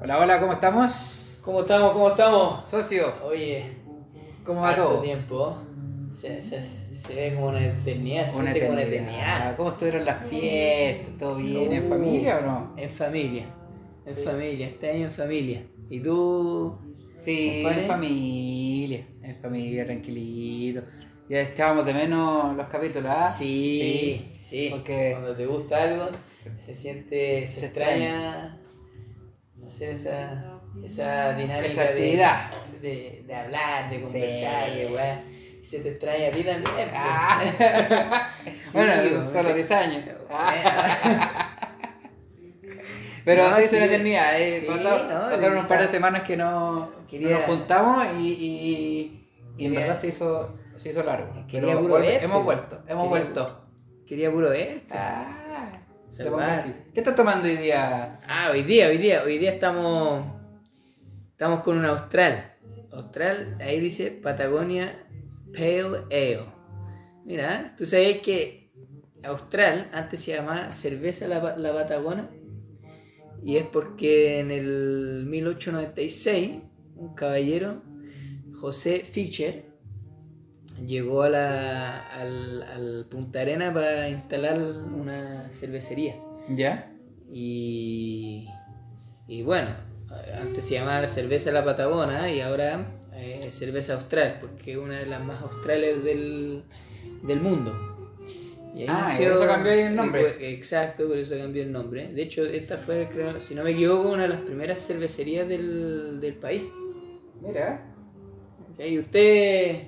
Hola, hola, ¿cómo estamos? ¿Cómo estamos? ¿Cómo estamos? Socio, Oye, ¿cómo va todo? tiempo. Se, se, se ve como una eternidad, se Una como una eternidad. eternidad. ¿Cómo estuvieron las fiestas? ¿Todo bien? ¿En familia o no? En familia, en familia, este año en familia. ¿Y tú? Sí, ¿Compadre? en familia, en familia, tranquilito. Ya echábamos de menos los capítulos, ¿ah? Sí, sí. Porque- Cuando te gusta algo, se siente, se, Se extraña hacer esa, esa dinámica Esa de- actividad. De, de hablar, de conversar, Sí. de weá. Y se te extraña a ti también. pues. Ah. Sí, bueno, solo 10 años. Ah. Pero No, sí, es sí. una eternidad. eh, Sí, pasó- no, pasaron un par de semanas que no, nos juntamos y, y, y en Quería- verdad se hizo, se hizo largo. Pero hemos vuelto, hemos Quería- vuelto. Quería puro ver. Ah, va. así. ¿Qué estás tomando hoy día? Ah, hoy día, hoy día, hoy día estamos estamos con un austral. Austral, ahí dice Patagonia Pale Ale. Mira, tú sabes que Austral antes se llamaba cerveza la, la Patagona y es porque en el 1896 un caballero, José Fischer, llegó a la, al, al Punta Arena para instalar una cervecería. ¿Ya? Y, y bueno, antes se llamaba cerveza La Patagona y ahora eh, cerveza Austral, porque es una de las más australes del, del mundo. Y ahí Ah, y por eso cambió el nombre. por- Exacto, por eso cambió el nombre. De hecho, esta fue, creo, si no me equivoco, una de las primeras cervecerías del, del país. Mira. Y usted...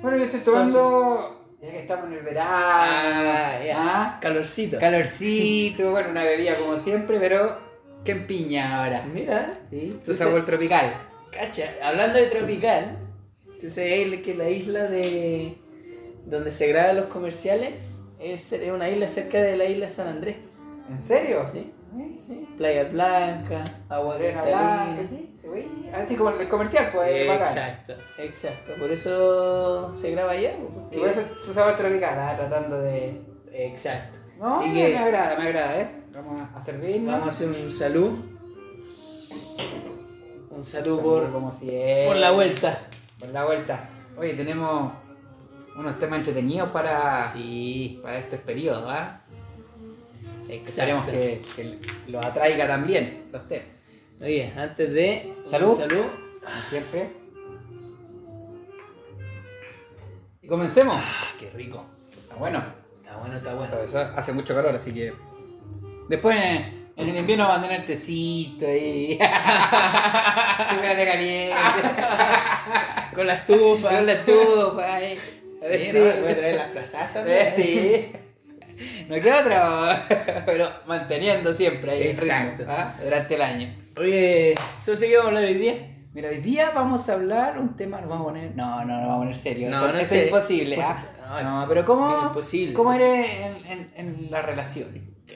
Bueno, yo estoy tomando, ya que estamos en el verano, Ah. ¿ah? Calorcito. calorcito, bueno, una bebida como siempre, pero que empiña ahora. Mira, ¿Sí? Tu sabor tropical. Cacha, hablando de tropical, tú sabes que la isla de donde se graban los comerciales es, una isla cerca de la isla San Andrés. ¿En serio? Sí, sí. Playa Blanca, agua blanca, sí, güey. Así como el comercial, pues, bacán. Exacto, exacto. Por eso se graba allá. pues, porque- Y por eso su sabor tropical, ¿ah? tratando de... Exacto. No, Así me, que me agrada, me agrada, ¿eh? Vamos a servir. vamos a hacer un salud. Un salud por, como siempre. por la vuelta. Por la vuelta. Oye, tenemos unos temas entretenidos para, Sí, para este periodo, ¿ah? exacto. Esperemos que, que los atraiga también los temas. Oye, antes de. Salud. Salud. Como siempre. Y comencemos. Ah, qué rico. Está bueno. Está bueno, está bueno. Eso hace mucho calor, así que. Después en, en el invierno van a tener tecito y. Chocolate caliente. Con la estufa. Con la estufa ahí. Sí, ¿no? Voy a traer las plazadas también. Eh, Sí. No queda otra, pero manteniendo siempre ahí el ritmo, Exacto. ¿ah? durante el año. Oye, ¿eso sí que vamos a hablar hoy día? Mira, hoy día vamos a hablar un tema, lo vamos a poner. No, no, no vamos a poner serio. No, eso, no eso sé. es imposible. Pues- ¿ah? no, No, pero ¿cómo. ¿cómo eres en, en, en la relación?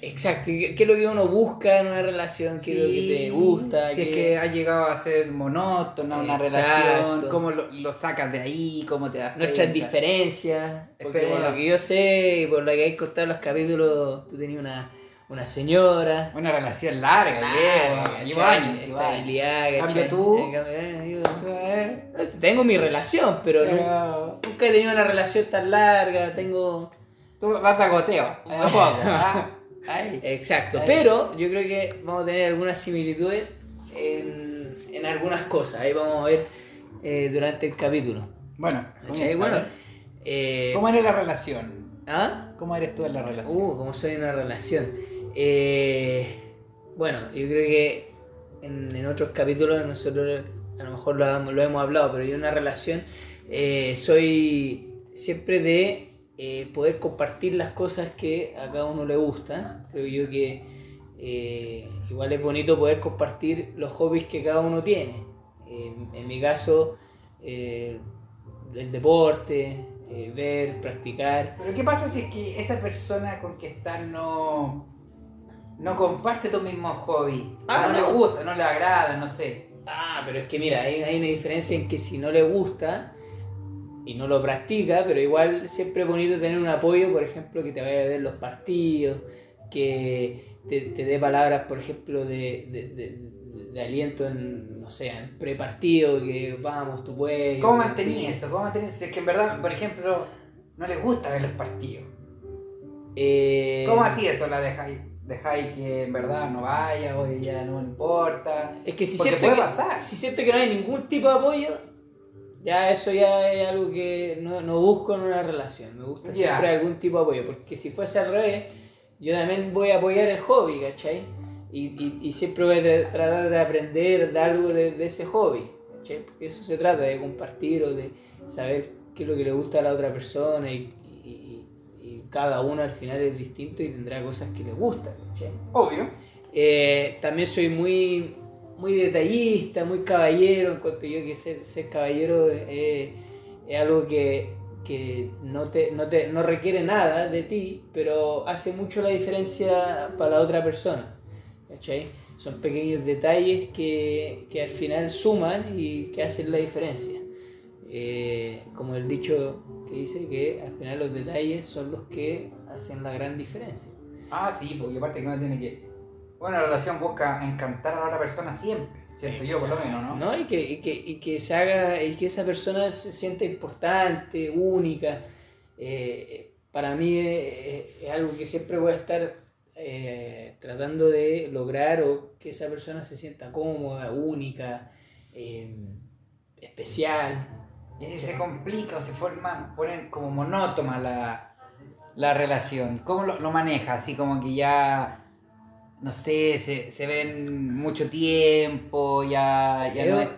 Exacto. ¿Qué, qué es lo que uno busca en una relación? ¿Qué es lo que te gusta? Si es ¿Qué- que ha llegado a ser monótona una relación, cómo lo, lo sacas de ahí, cómo te das Nuestras cuenta. diferencias. Porque Espera. por lo que yo sé y por lo que hay contado en los capítulos, tú tenías una, una señora. Una relación larga, llevo, años. Estabilidad, Cambio tú. Eh, eh, Eh, Tengo mi relación, pero, nunca he tenido una relación tan larga. Tengo. tú vas de goteo, a poco. ¿ah? Ay. Exacto, pero yo creo que vamos a tener algunas similitudes en, en algunas cosas. Ahí vamos a ver eh, durante el capítulo. Bueno, comienza, Bueno, a eh, ¿cómo eres la relación? ¿ah? ¿Cómo eres tú en la relación? Uh, como soy en una relación. Eh, bueno, yo creo que en, otros capítulos nosotros a lo mejor lo, hemos- hablado, pero yo en una relación eh, soy siempre de eh, poder compartir las cosas que a cada uno le gustan. Creo yo que igual es bonito poder compartir los hobbies que cada uno tiene. En mi caso, el deporte, ver, practicar. Pero ¿qué pasa si es que esa persona con que estás no, no comparte tu mismo hobby? Ah, no, no. le gusta, no le agrada, no sé. Ah, pero es que mira, hay, hay una diferencia en que si no le gusta y no lo practica, pero igual siempre es bonito tener un apoyo, por ejemplo, que te vaya a ver los partidos, que te, te dé palabras, por ejemplo, de, de, de- de aliento en, no sé, en prepartido, que vamos, tú puedes. ¿Cómo mantení eso? ¿Cómo mantení eso? Es que en verdad, por ejemplo, no les gusta ver los partidos. Eh, ¿Cómo así eso? ¿La dejáis, dejáis que en verdad no vaya o ya no importa? Es que si Porque siento puede que, pasar. si siento que no hay ningún tipo de apoyo, ya eso ya es algo que no, no busco en una relación. Me gusta Ya. siempre algún tipo de apoyo, porque si fuese al revés, yo también voy a apoyar el hobby, ¿cachai? Y, y, y siempre voy a tra- tratar de aprender de algo de, de ese hobby, ¿cachai? Porque eso se trata, de compartir o de saber qué es lo que le gusta a la otra persona y cada uno al final es distinto y tendrá cosas que le gustan, ¿cachai? Obvio. Eh, también soy muy, muy detallista, muy caballero, en cuanto yo que ser, ser caballero eh, es algo que, que no, te, no, te, no requiere nada de ti, pero hace mucho la diferencia para la otra persona. Son pequeños detalles que, que al final suman y que hacen la diferencia. Eh, como el dicho que dice que al final los detalles son los que hacen la gran diferencia. Ah, sí, porque aparte que uno tiene que. Bueno, la relación busca encantar a la otra persona siempre. Siento yo, por lo menos, ¿no? Y, que, y, que, y que se haga, y que esa persona se sienta importante, única. Eh, para mí es, es algo que siempre voy a estar eh, tratando de lograr o que esa persona se sienta cómoda, única, eh, especial. Y si se complica o se forma, ponen como monótona la, la relación. ¿Cómo lo, lo maneja? Así como que ya, no sé, se, se ven mucho tiempo, ya, ya no,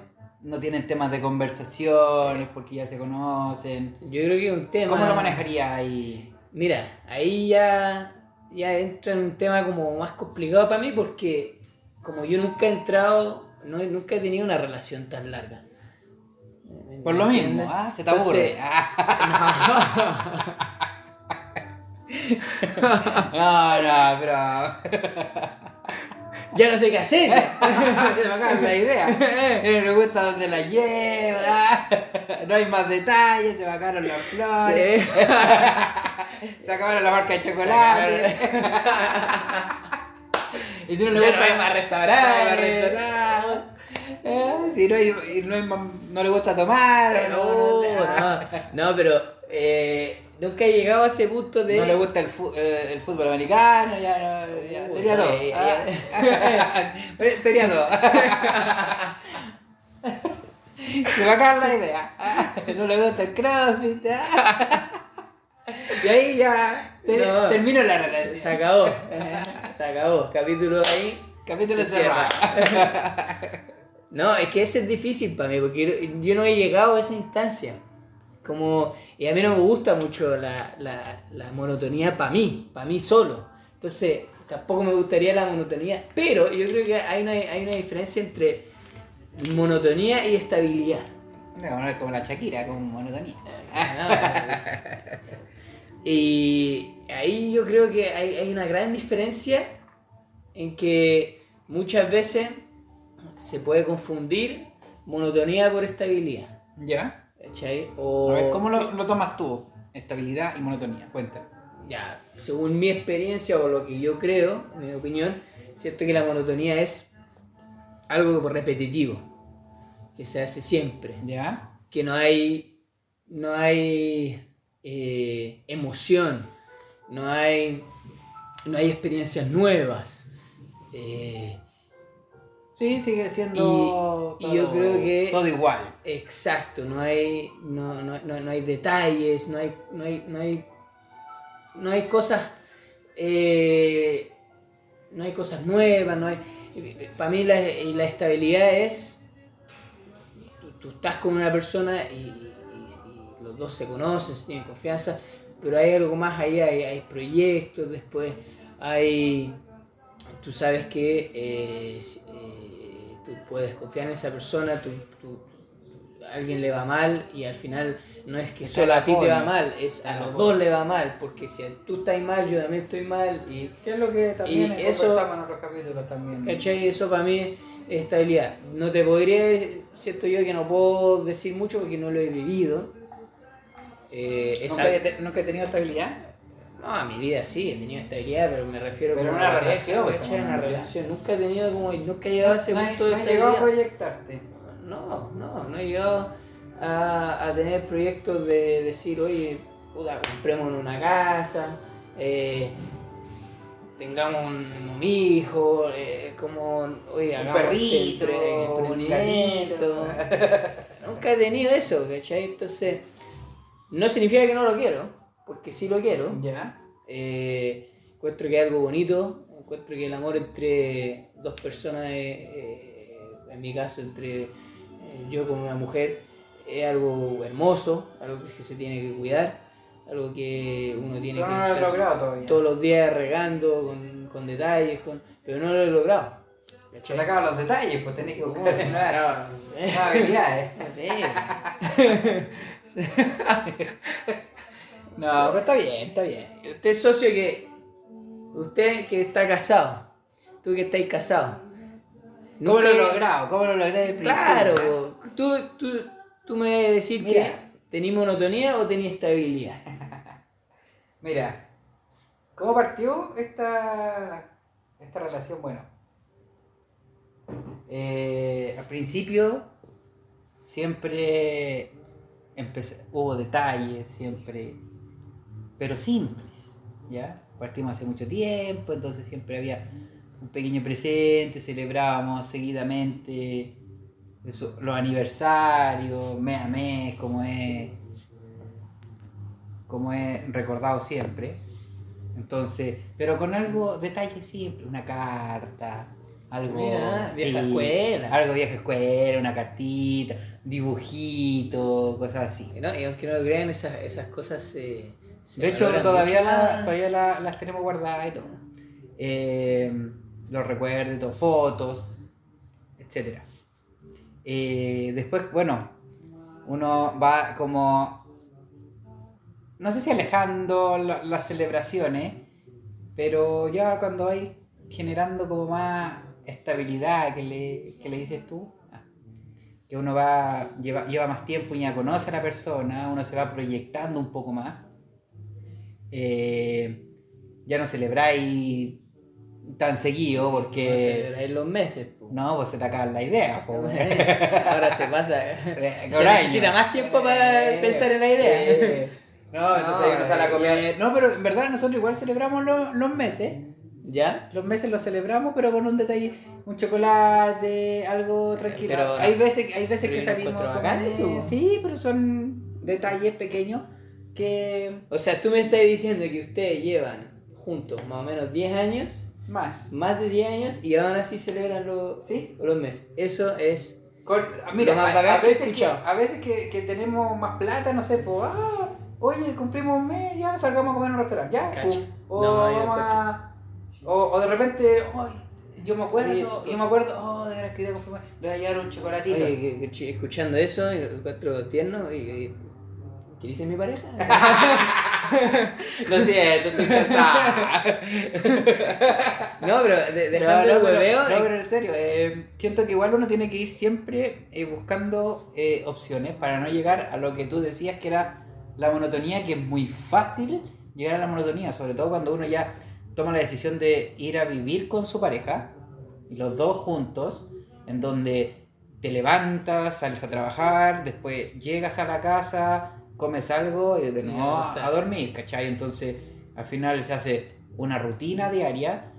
no tienen temas de conversaciones porque ya se conocen. Yo creo que es un tema... ¿Cómo lo manejaría ahí? Mira, ahí ya, ya entra en un tema como más complicado para mí porque como yo nunca he entrado, no, nunca he tenido una relación tan larga. ¿Me Por lo mismo? ¿ah? Se te aburre. No, no, pero. ya no sé qué hacer. Se me acaba la idea. Eh, me gusta dónde la lleva. No hay más detalles, se me acabaron las flores. Sí. Se acabaron la marca de chocolate. y si no le gusta no hay más restaurantes. restaurantes. Eh, si no, hay, y no, más- no le gusta tomar. No, no, no no, pero eh, nunca he llegado a ese punto de... No le gusta el, fu- eh, el fútbol americano, ya, no, ya, Uy, sería todo. Ah. sería todo. Se me acaba la idea. Ah, No le gusta el crossfit. ah. Y ahí ya se, No. termino la relación. se acabó, eh, se acabó, capítulo ahí. Capítulo se cerrado. No, es que ese es difícil para mí, porque yo no he llegado a esa instancia. Como, y a mí no me gusta mucho la, la, la monotonía para mí, para mí solo. Entonces, tampoco me gustaría la monotonía, pero yo creo que hay una, hay una diferencia entre monotonía y estabilidad. No, como la Shakira, como monotonía. Y ahí yo creo que hay, hay una gran diferencia en que muchas veces se puede confundir monotonía por estabilidad. ¿Ya? ¿Cachai? O, A ver, ¿cómo lo, lo tomas tú? Estabilidad y monotonía, cuéntame. Ya, según mi experiencia o lo que yo creo, mi opinión, siento que la monotonía es algo repetitivo, que se hace siempre. ¿Ya? que no hay no hay eh, emoción no hay no hay experiencias nuevas eh, Sí, sigue siendo Y- y yo creo que- todo igual. exacto no hay no, no, no, no hay detalles no hay no hay no hay no hay cosas eh, no hay cosas nuevas no hay para mí la, la estabilidad es tú, tú estás con una persona y, y- y los dos se conocen, se tienen confianza, pero hay algo más ahí, hay, hay proyectos, después hay, tú sabes que eh, eh, tú puedes confiar en esa persona, tú, tú- a alguien le va mal y al final no es que solo a ti te va mal, es a el los dos le va mal, porque si tú estás mal, yo también estoy mal y ¿Qué es lo que también Y eso- en otros capítulos también? ¿Cachai? Eso para mí es estabilidad. No te podría, siento yo que no puedo decir mucho porque no lo he vivido. Eh, es ¿Nunca, he nunca he tenido estabilidad? No, a mi vida sí, he tenido estabilidad, pero me refiero Pero como una a pareja, relación, ¿cachai? estamos una relación. Nunca he tenido como, nunca he llegado a ese No he- punto de no he llegado a estabilidad. proyectarte. No, no, no he llegado a, a tener proyectos de decir, oye, puta, compremos una casa, eh, tengamos un, un hijo, eh, como, oye, Un hagamos perrito, este empre- un gatito. Nunca he tenido eso, ¿cachai? Entonces, no significa que no lo quiero, porque sí lo quiero. Ya. Eh, encuentro que es algo bonito, encuentro que el amor entre dos personas, eh, eh, en mi caso entre eh, yo con una mujer, es algo hermoso, algo que se tiene que cuidar, algo que uno tiene Pero que no lo he estar logrado todavía. todos los días regando con, con detalles, con... pero no lo he logrado. ¿cachai? te los detalles, pues tenés que buscar ¿eh? habilidades. Sí. No, pero está bien, está bien. Usted es socio que. Usted que está casado. Tú que estáis casado. ¿Cómo lo Nunca- logrado? ¿Cómo lo principio? Claro. Tú, tú, tú me a decir Mira. que tenés monotonía o tenés estabilidad. Mira, ¿cómo partió esta, esta relación? Bueno, eh, al principio siempre empecé- hubo detalles, siempre, pero simples, ¿ya? Partimos hace mucho tiempo, entonces siempre había un pequeño presente, celebrábamos seguidamente eso, los aniversarios, mes a mes, como es como he recordado siempre. Entonces, pero con algo, detalle simple, una carta, algo. Mira, vieja escuela. Algo vieja escuela, una cartita, dibujito, cosas así. ¿no? Y aunque no lo crean, esas, esas cosas se. Se De hecho, todavía, la- todavía la- las tenemos guardadas y todo. Eh, los recuerdos, todo, fotos, etc. después, bueno, uno va como, no sé si alejando la- las celebraciones, pero ya cuando hay generando como más estabilidad que le, que le dices tú, ah, que uno va, lleva, lleva más tiempo y ya conoce a la persona, uno se va proyectando un poco más eh, ya no celebráis tan seguido No porque celebráis los meses. po. no pues se te acaba la idea po. Ahora se pasa. Eh, Se necesita más tiempo para pensar en la idea. eh, no, entonces No, uno sale a eh, comer no pero en verdad nosotros igual celebramos los, los meses ¿Ya? los meses los celebramos pero con un detalle un chocolate algo tranquilo pero- hay veces hay veces que salimos eso. sí pero son detalles pequeños que O sea, tú me estás diciendo que ustedes llevan juntos más o menos 10 años, más más de 10 años, y aún así celebran los, sí los meses. Eso es. Con- mira, más a, veces, que, a veces que, que tenemos más plata, no sé, pues, ah, oye, cumplimos un mes, ya salgamos a comer en un restaurante, ya, Cacho. O, No, vamos a- o, o de repente, yo me acuerdo, Oye, yo me acuerdo, oh, de veras que cumplimos, le voy a llevar un chocolatito. Oye, escuchando eso, encuentro tierno. Y, y- ¿Qué dice mi pareja? Lo siento, estoy cansada. no, pero de- dejando no, el no, pero- no, pero en serio, eh, siento que igual uno tiene que ir siempre eh, buscando eh, opciones para no llegar a lo que tú decías que era la monotonía, que es muy fácil llegar a la monotonía, sobre todo cuando uno ya toma la decisión de ir a vivir con su pareja, los dos juntos, en donde te levantas, sales a trabajar, después llegas a la casa, comes algo y de Me nuevo a dormir, ¿cachai? Entonces al final se hace una rutina diaria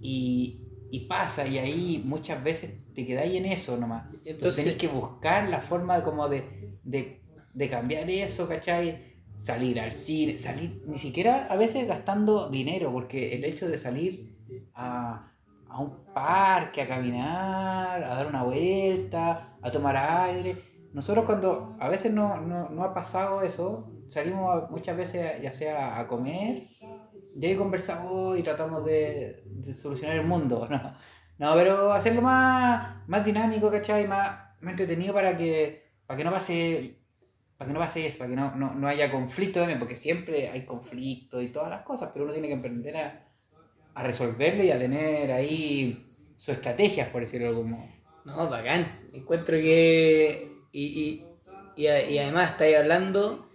y, y pasa y ahí muchas veces te quedáis en eso nomás. Entonces, Entonces- tenés que buscar la forma de, como de, de, de cambiar eso, ¿cachai? Salir al cine, salir, ni siquiera a veces gastando dinero, porque el hecho de salir a, a un parque, a caminar, a dar una vuelta, a tomar aire. Nosotros cuando a veces no, no, no ha pasado eso, salimos muchas veces ya sea a comer, y ahí conversamos y tratamos de, solucionar el mundo, ¿no? No, pero hacerlo más, más dinámico, ¿cachai? Más, más entretenido para que, para que no pase para que no pase eso, para que no, no, no haya conflicto también, porque siempre hay conflicto y todas las cosas, pero uno tiene que aprender a, a resolverlo y a tener ahí sus estrategias, por decirlo de algún modo. No, bacán. Encuentro que. Y, y, y, además estáis hablando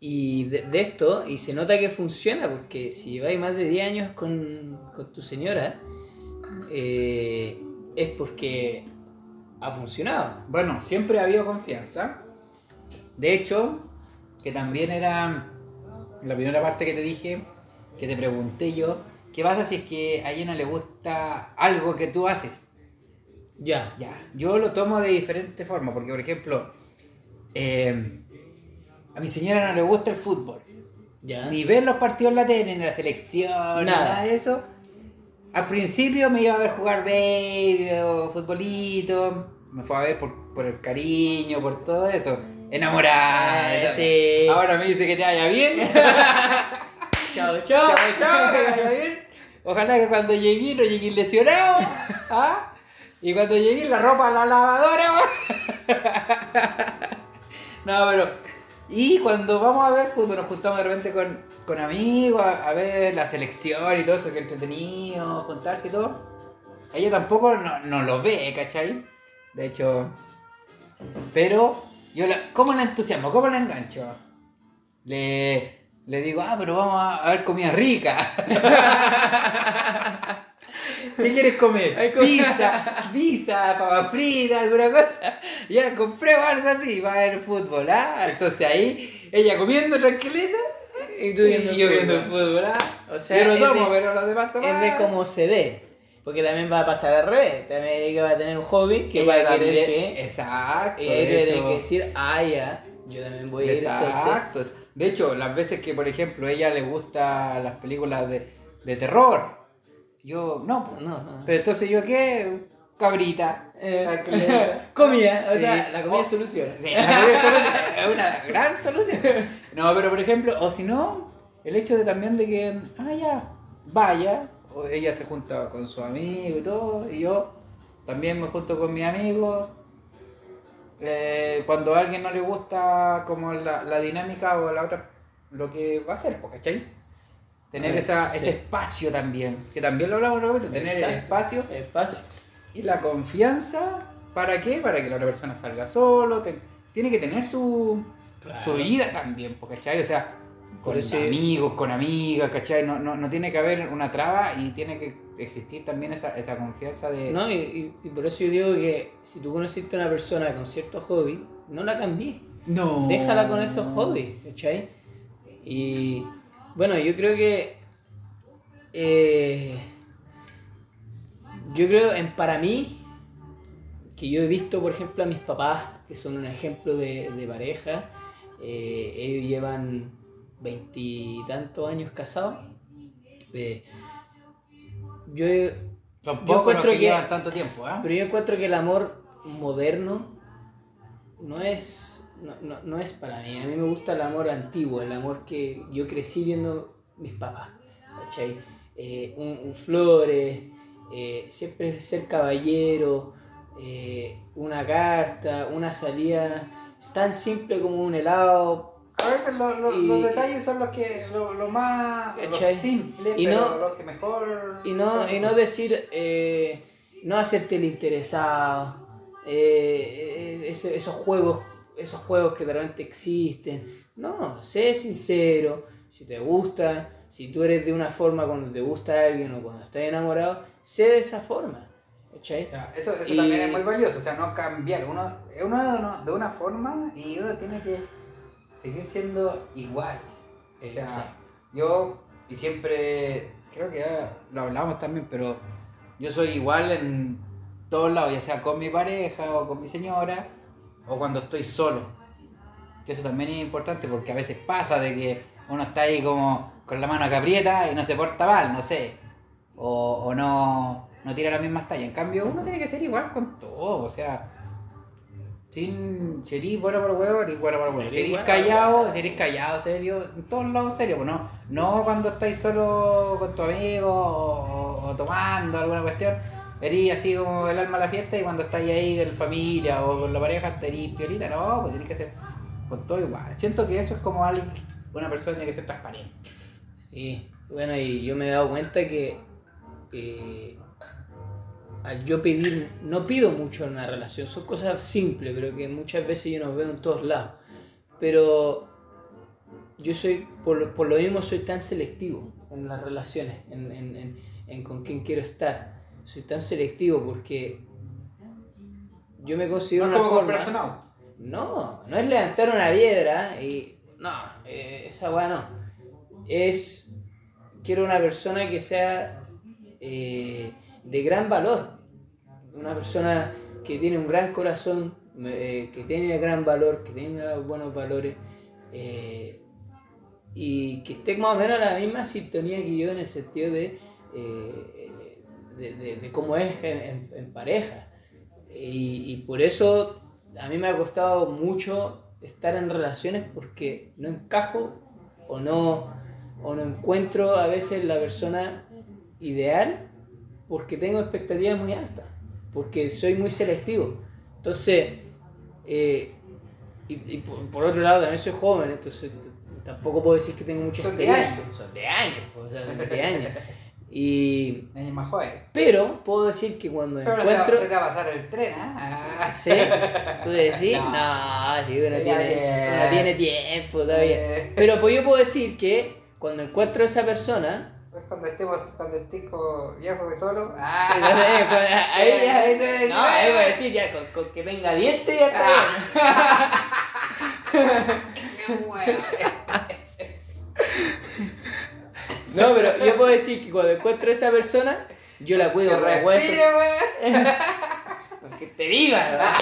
y de, de esto, y se nota que funciona, porque si lleváis más de 10 años con, con tu señora, eh, es porque ha funcionado. Bueno, siempre ha habido confianza. De hecho, que también era la primera parte que te dije, que te pregunté yo, ¿qué pasa si es que a ella no le gusta algo que tú haces? Ya. Ya, yo lo tomo de diferente forma, porque por ejemplo, eh, a mi señora no le gusta el fútbol, Ya. ni ver los partidos en la tele, ni la selección, Nada. nada de eso. Al principio me iba a ver jugar baby o futbolito, me fue a ver por, por el cariño, por todo eso. Enamorada. Eh, sí. Ahora me dice que te vaya bien. Chao, chao. chao, chao, que te vaya bien. Ojalá que cuando llegué no llegué lesionado. ¿ah? Y cuando llegué la ropa a la lavadora. no, pero. Y cuando vamos a ver fútbol, nos juntamos de repente con, con amigos a, ver la selección y todo eso, que entretenido, juntarse y todo. Ella tampoco no, no lo ve, ¿cachai? De hecho. Pero yo la, ¿cómo la entusiasmo? ¿Cómo la engancho? Le, le digo, ah, pero vamos a ver comida rica. ¿Qué quieres comer? Pizza, pizza, papas fritas, alguna cosa. Ya compré algo así para ver fútbol, ¿ah? Entonces ahí, ella comiendo tranquilita Y y tú viendo el yo viendo el fútbol, ¿ah? O sea, yo no tomo, de- pero los demás toman. Es de como ceder. Porque también va a pasar al revés. También ella va a tener un hobby que Ella va a querer también- que. Exacto. Y ella tiene que decir, ah, ya, yo también voy a ir entonces. Exacto. De hecho, las veces que, por ejemplo, a ella le gustan las películas de, de terror, yo no, pues. No, no. Pero entonces yo qué, cabrita. Eh, comida, o sea, Sí. la comida Oh, es solución. Sí, la comida es solución, una gran solución. No, pero por ejemplo, o si no, el hecho de también de que, ah, ya, vaya, o ella se junta con su amigo y todo, y yo también me junto con mis amigos. Eh, cuando a alguien no le gusta como la, la dinámica o la otra, lo que va a hacer, pues, ¿cachai? Tener esa, sí. ese espacio también, que también lo hablamos en tener el Exacto. espacio Espacio. y la confianza, ¿para qué? Para que la otra persona salga solo, te- tiene que tener su, Claro. su vida también, pues, ¿cachai? O sea, con amigos, con amigas, ¿cachai? No, no, no tiene que haber una traba y tiene que existir también esa, esa confianza de... No, y, y- y por eso yo digo que si tú conociste a una persona con cierto hobby, no la cambies. No. Déjala con esos hobbies, ¿cachai? Y bueno, yo creo que. eh, yo creo en para mí, que yo he visto, por ejemplo, a mis papás, que son un ejemplo de, de pareja, eh, ellos llevan veintitantos años casados. eh, yo, Son yo encuentro que, que- llevan tanto tiempo, ¿ah? pero yo encuentro que el amor moderno no es, no, no- no es para mí. A mí me gusta el amor antiguo, el amor que yo crecí viendo mis papás. ¿cachai? Eh, un, un flores, eh, siempre ser caballero, eh, una carta, una salida tan simple como un helado. A veces lo- lo- Y- los detalles son los que lo, lo más simple, Y pero no- los que mejor Y no, y no decir, eh, no hacerte el interesado, ese- esos juegos, esos juegos que de repente existen. No, sé sincero, si te gusta, si tú eres de una forma cuando te gusta alguien o cuando estás enamorado, sé de esa forma. Eso, eso Y- también es muy valioso, o sea, no cambiar. Uno, uno de, una forma y uno tiene que seguir siendo igual. O sea, yo, y siempre, creo que ya lo hablamos también, pero yo soy igual en todos lados, ya sea con mi pareja o con mi señora, o cuando estoy solo. Que eso también es importante porque a veces pasa de que uno está ahí como con la mano aprieta y no se porta mal, no sé. O, o no, no tira las mismas tallas. En cambio, uno tiene que ser igual con todo, o sea. Sin, si eres bueno para el huevo, eres bueno para el huevo. Si Eres callado, si eres callado, serio, en todos lados serio, pues no, no cuando estáis solo con tu amigo o, o tomando alguna cuestión, eres así como el alma a la fiesta y cuando estáis ahí con la familia o con la pareja, eres piolita, no, pues tenés que ser con todo igual. Siento que eso es como alguien, una persona tiene que ser transparente. Y bueno, y yo me he dado cuenta que eh, al yo pedir, no pido mucho en una relación, son cosas simples, pero que muchas veces yo no veo en todos lados. Pero yo soy, por, por lo mismo soy tan selectivo en las relaciones, en, en, en con quién quiero estar. Soy tan selectivo porque yo me considero No una como forma... comprarse un auto. No, no es levantar una piedra y. No, eh, esa weá no. Es. Quiero una persona que sea eh, de gran valor. Una persona que tiene un gran corazón, eh, que tiene gran valor, que tenga buenos valores. y que esté más o menos en la misma sintonía que yo en el sentido de, de, de- de cómo es en, en- pareja. Y, y por eso a mí me ha costado mucho estar en relaciones porque no encajo o no, o no encuentro a veces la persona ideal porque tengo expectativas muy altas, porque soy muy selectivo. Entonces, eh, y, y por, por otro lado también soy joven, entonces tampoco puedo decir que tengo mucha Son de experiencia. años. Son de años, pues, o sea, son de años. Y, Años más joven. pero puedo decir que cuando Pero encuentro... se te va a pasar el tren, ¿ah? ¿Sí? ¿Tú decís? No. No, sí, uno tiene, uno tiene tiempo todavía. Pero pues yo puedo decir que cuando encuentro a esa persona, Pues cuando estemos, cuando estés viejo que solo. no ¡Ah! sé, pues, ahí ya, Ahí te voy a decir, no, ahí voy a decir ya, con, con que tenga dientes ya está bien. ¡Qué bueno! No, pero yo puedo decir que cuando encuentro a esa persona, yo la Que cuido como hueso. respire, weón. Que te viva, ¿verdad?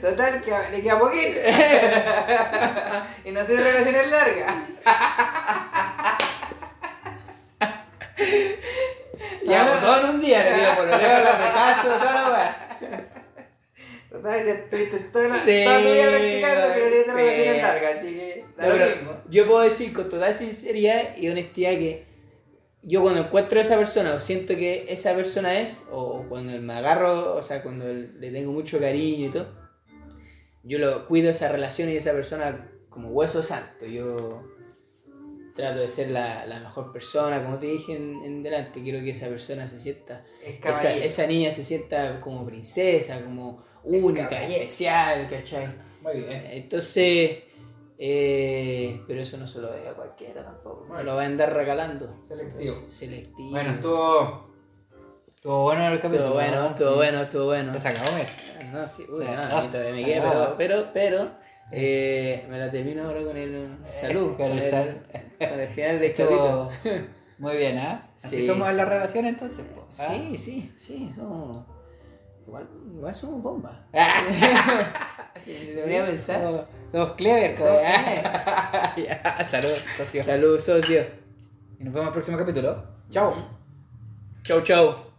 Total, que le queda poquito. y no soy de relaciones largas. Ya, pues todo en un día, le digo, por lo menos los de caso, la weá. Total, ya estuviste toda la Sí, toda tu vida practicando que no relaciones largas, así que da No, lo pero mismo. Yo puedo decir con total sinceridad y honestidad que yo cuando encuentro a esa persona o siento que esa persona es, o cuando me agarro, o sea, cuando le tengo mucho cariño y todo, yo lo cuido esa relación y esa persona como hueso santo. Yo trato de ser la, la mejor persona, como te dije en, en delante, quiero que esa persona se sienta, Es esa, niña se sienta como princesa, como única, caballero. especial, ¿cachai? Muy bien. Entonces, eh, pero eso no se lo ve a cualquiera tampoco. No Bueno. lo va a andar regalando. Selectivo. Entonces, selectivo. Bueno, estuvo. Estuvo bueno el capítulo. Estuvo bueno, ¿no? estuvo bueno, estuvo bueno. Te se acabó, eh. No, sí, uy, no, Ah, queda, ah, pero, pero, pero, eh, me la termino ahora con el salud. Con el sal. con el final del capítulo. Estuvo muy bien, ¿ah? Así Sí. somos en la relación entonces. po, ¿ah? Sí, sí, sí, somos. Igual, igual somos bombas. Debería pensar. Somos, somos clever, Somos ya. Ya, Salud, socio. Salud, socio. Y nos vemos en el próximo capítulo. Chao. Chau, chau.